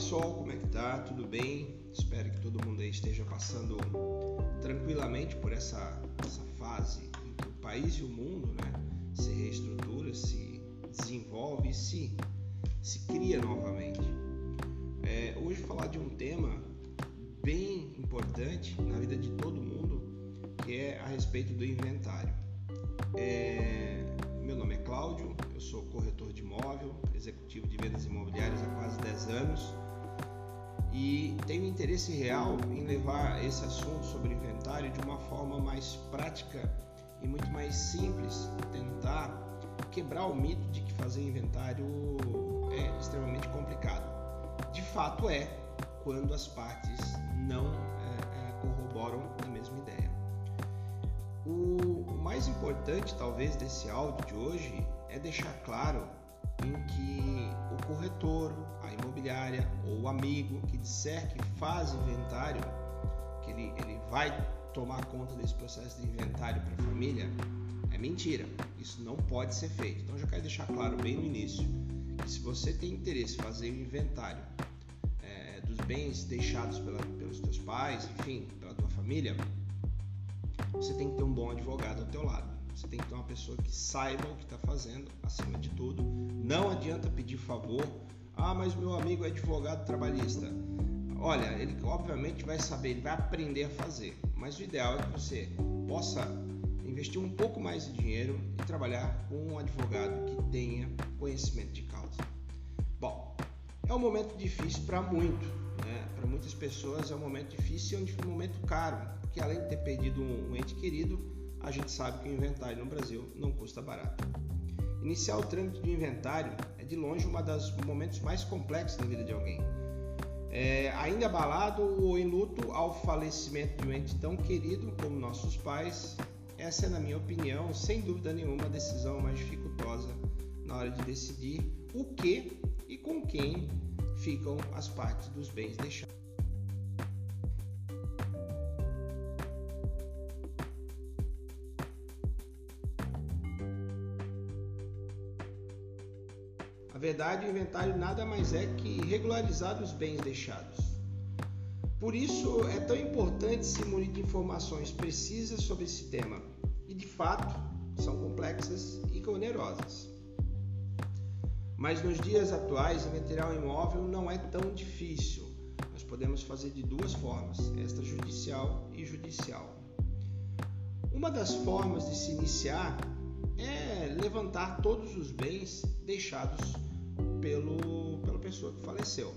pessoal, como é que tá? Tudo bem? Espero que todo mundo aí esteja passando tranquilamente por essa, essa fase em que o país e o mundo né, se reestrutura, se desenvolve se, se cria novamente. É, hoje falar de um tema bem importante na vida de todo mundo, que é a respeito do inventário. É, meu nome é Cláudio, eu sou corretor de imóvel, executivo de vendas imobiliárias há quase 10 anos e tenho interesse real em levar esse assunto sobre inventário de uma forma mais prática e muito mais simples, tentar quebrar o mito de que fazer inventário é extremamente complicado. De fato é, quando as partes não é, é, corroboram a mesma ideia. O mais importante, talvez, desse áudio de hoje é deixar claro em que o corretor, imobiliária ou amigo que disser que faz inventário, que ele, ele vai tomar conta desse processo de inventário para a família, é mentira. Isso não pode ser feito. Então, já quero deixar claro bem no início que se você tem interesse em fazer o inventário é, dos bens deixados pela, pelos teus pais, enfim, pela tua família, você tem que ter um bom advogado ao teu lado. Você tem que ter uma pessoa que saiba o que está fazendo, acima de tudo. Não adianta pedir favor. Ah, mas meu amigo é advogado trabalhista. Olha, ele obviamente vai saber, ele vai aprender a fazer. Mas o ideal é que você possa investir um pouco mais de dinheiro e trabalhar com um advogado que tenha conhecimento de causa. Bom, é um momento difícil para muito, né? Para muitas pessoas é um momento difícil e é um momento caro porque além de ter perdido um, ente querido, a gente sabe que o inventário no Brasil não custa barato. Iniciar o trâmite de inventário é de longe um dos momentos mais complexos da vida de alguém. É, ainda abalado ou em luto ao falecimento de um ente tão querido como nossos pais, essa é, na minha opinião, sem dúvida nenhuma, a decisão mais dificultosa na hora de decidir o que e com quem ficam as partes dos bens deixados. Verdade, o inventário nada mais é que regularizar os bens deixados. Por isso é tão importante se munir de informações precisas sobre esse tema e, de fato, são complexas e onerosas. Mas nos dias atuais, inventariar um imóvel não é tão difícil. Nós podemos fazer de duas formas, extrajudicial e judicial. Uma das formas de se iniciar é levantar todos os bens deixados pelo, pela pessoa que faleceu,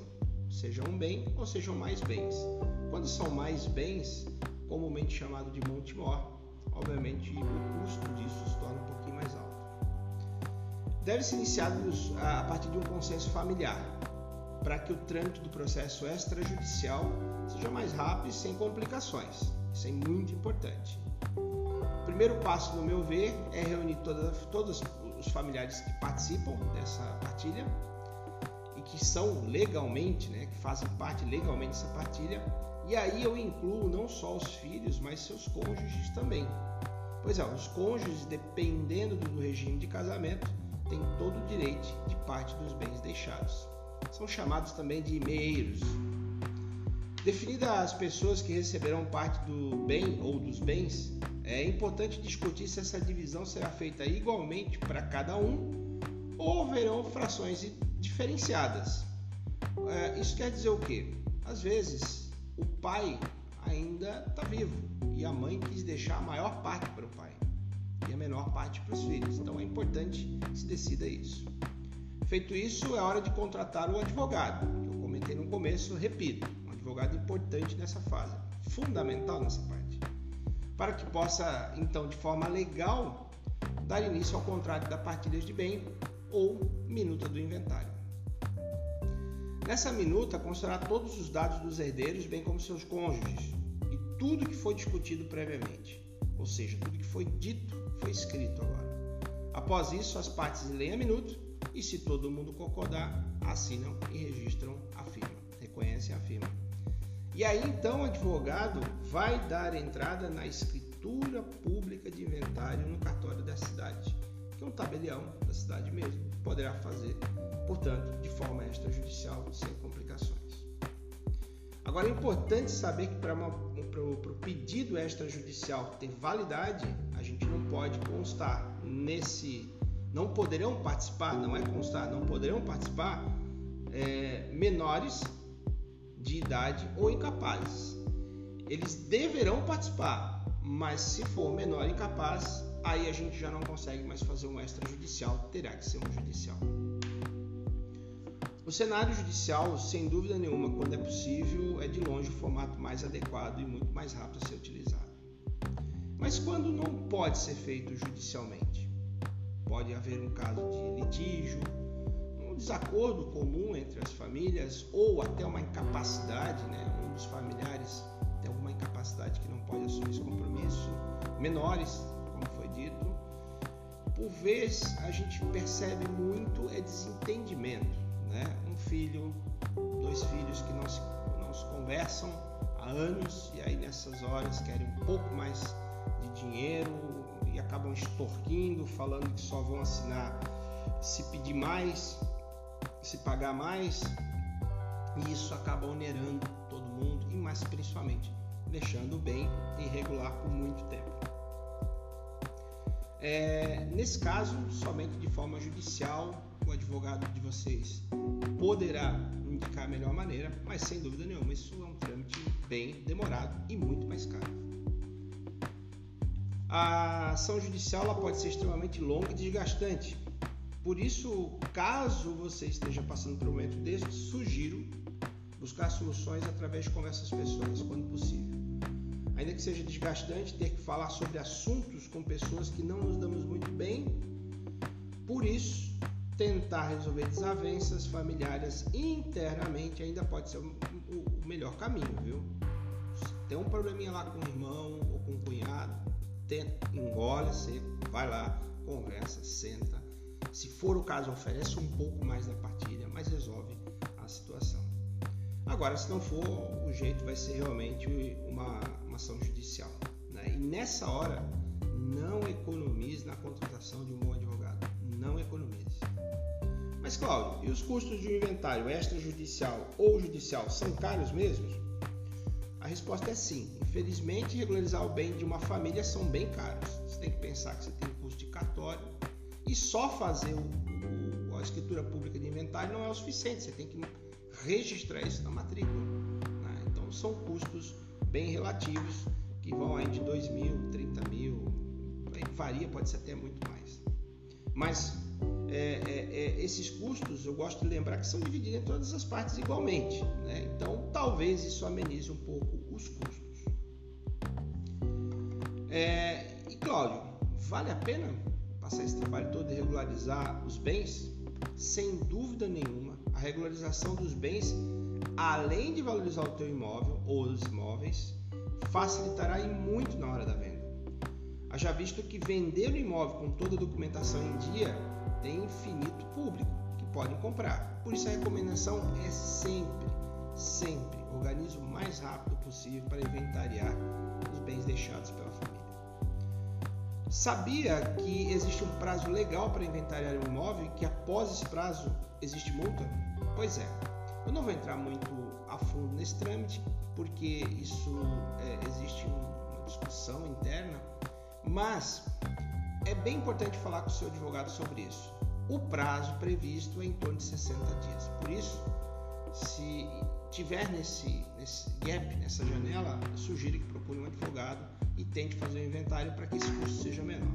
seja um bem ou sejam mais bens. Quando são mais bens, comumente chamado de monte mor, obviamente o custo disso se torna um pouquinho mais alto. Deve ser iniciado a partir de um consenso familiar, para que o trâmite do processo extrajudicial seja mais rápido e sem complicações. Isso é muito importante. O primeiro passo, no meu ver, é reunir todas, todos os familiares que participam dessa partilha que são legalmente, né, que fazem parte legalmente dessa partilha, e aí eu incluo não só os filhos, mas seus cônjuges também. Pois é, os cônjuges, dependendo do regime de casamento, têm todo o direito de parte dos bens deixados. São chamados também de meiros. Definidas as pessoas que receberão parte do bem ou dos bens, é importante discutir se essa divisão será feita igualmente para cada um ou haverão frações diferenciadas. É, isso quer dizer o quê? Às vezes o pai ainda está vivo e a mãe quis deixar a maior parte para o pai e a menor parte para os filhos. Então é importante que se decida isso. Feito isso, é hora de contratar o advogado, que eu comentei no começo, repito, um advogado importante nessa fase, fundamental nessa parte, para que possa, então, de forma legal, dar início ao contrato da partilha de bem ou minuta do inventário. Nessa minuta constará todos os dados dos herdeiros, bem como seus cônjuges, e tudo que foi discutido previamente, ou seja, tudo que foi dito foi escrito agora. Após isso, as partes leem a minuta e, se todo mundo concordar, assinam e registram a firma, reconhecem a firma. E aí então o advogado vai dar entrada na escritura pública de inventário no cartório da cidade que um tabelião da cidade mesmo poderá fazer, portanto, de forma extrajudicial, sem complicações. Agora é importante saber que para o pedido extrajudicial ter validade, a gente não pode constar nesse. Não poderão participar, não é constar, não poderão participar é, menores de idade ou incapazes. Eles deverão participar, mas se for menor incapaz, aí a gente já não consegue mais fazer um extrajudicial, terá que ser um judicial. O cenário judicial, sem dúvida nenhuma, quando é possível, é de longe o formato mais adequado e muito mais rápido a ser utilizado. Mas quando não pode ser feito judicialmente? Pode haver um caso de litígio, um desacordo comum entre as famílias ou até uma incapacidade, né? um dos familiares tem alguma incapacidade que não pode assumir esse compromisso, menores, como foi dito. Por vezes a gente percebe muito é desentendimento né? Um filho, dois filhos que não se, não se conversam há anos e aí nessas horas querem um pouco mais de dinheiro e acabam extorquindo, falando que só vão assinar se pedir mais, se pagar mais, e isso acaba onerando todo mundo e mais principalmente deixando o bem irregular por muito tempo. É, nesse caso, somente de forma judicial, o advogado de vocês poderá indicar a melhor maneira, mas sem dúvida nenhuma isso é um trâmite bem demorado e muito mais caro. A ação judicial ela pode ser extremamente longa e desgastante. Por isso, caso você esteja passando por um momento desse, sugiro buscar soluções através de conversas pessoais, quando possível. Ainda que seja desgastante ter que falar sobre assuntos com pessoas que não nos damos muito bem, por isso tentar resolver desavenças familiares internamente ainda pode ser o, melhor caminho, viu? Se tem um probleminha lá com o irmão ou com o cunhado, tenta, engole seco, vai lá, conversa, senta. Se for o caso, oferece um pouco mais da partilha, mas resolve a situação. Agora, se não for, o jeito vai ser realmente uma, uma ação judicial. Né? E nessa hora, não economize na contratação de um bom advogado. Não economize. Mas Cláudio, e os custos de um inventário extrajudicial ou judicial são caros mesmo? A resposta é sim. Infelizmente, regularizar o bem de uma família são bem caros. Você tem que pensar que você tem custo de cartório e só fazer o, o, a escritura pública de inventário não é o suficiente. Você tem que registrar isso na matrícula. Né? Então, são custos bem relativos que vão aí de 2 mil, 30 mil, varia, pode ser até muito mais. Mas é, é, é, esses custos, eu gosto de lembrar que são divididos em todas as partes igualmente. Né? Então, talvez isso amenize um pouco os custos. É, e Cláudio, vale a pena passar esse trabalho todo de regularizar os bens? Sem dúvida nenhuma, regularização dos bens, além de valorizar o teu imóvel ou os imóveis, facilitará e muito na hora da venda. Haja visto que vender o imóvel com toda a documentação em dia tem infinito público que podem comprar. Por isso a recomendação é sempre, sempre organize o mais rápido possível para inventariar os bens deixados pela família. Sabia que existe um prazo legal para inventariar um imóvel e que após esse prazo existe multa? Pois é. Eu não vou entrar muito a fundo nesse trâmite, porque isso é, existe uma discussão interna, mas é bem importante falar com o seu advogado sobre isso. O prazo previsto é em torno de 60 dias. Por isso, se tiver nesse, nesse gap, nessa janela, eu sugiro que procure um advogado e tente fazer o inventário para que esse custo seja menor.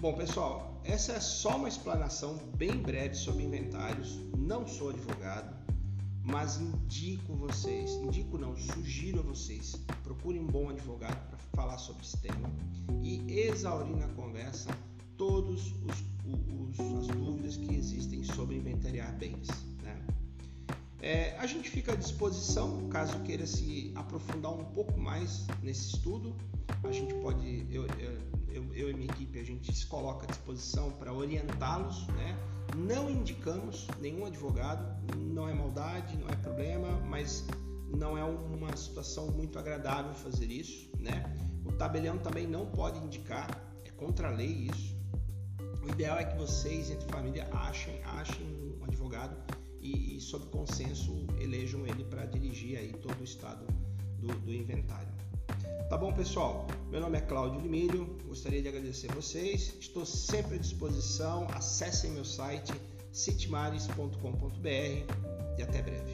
Bom, pessoal, essa é só uma explanação bem breve sobre inventários. Não sou advogado, mas indico vocês, indico não, sugiro a vocês, procurem um bom advogado para falar sobre esse tema e exaurir na conversa os, as dúvidas que existem sobre inventariar bens. Né? É, a gente fica à disposição, caso queira se aprofundar um pouco mais nesse estudo, a gente pode, eu, eu, eu e minha equipe, a gente se coloca à disposição para orientá-los, né? Não indicamos nenhum advogado, não é maldade, não é problema, mas não é uma situação muito agradável fazer isso, né? O tabelião também não pode indicar, é contra a lei isso, o ideal é que vocês, entre família, achem, achem um advogado e, e sob consenso elejam ele para dirigir aí todo o estado do, do inventário. Tá bom, pessoal? Meu nome é Cláudio Limílio, gostaria de agradecer vocês. Estou sempre à disposição. Acessem meu site citmares.com.br e até breve.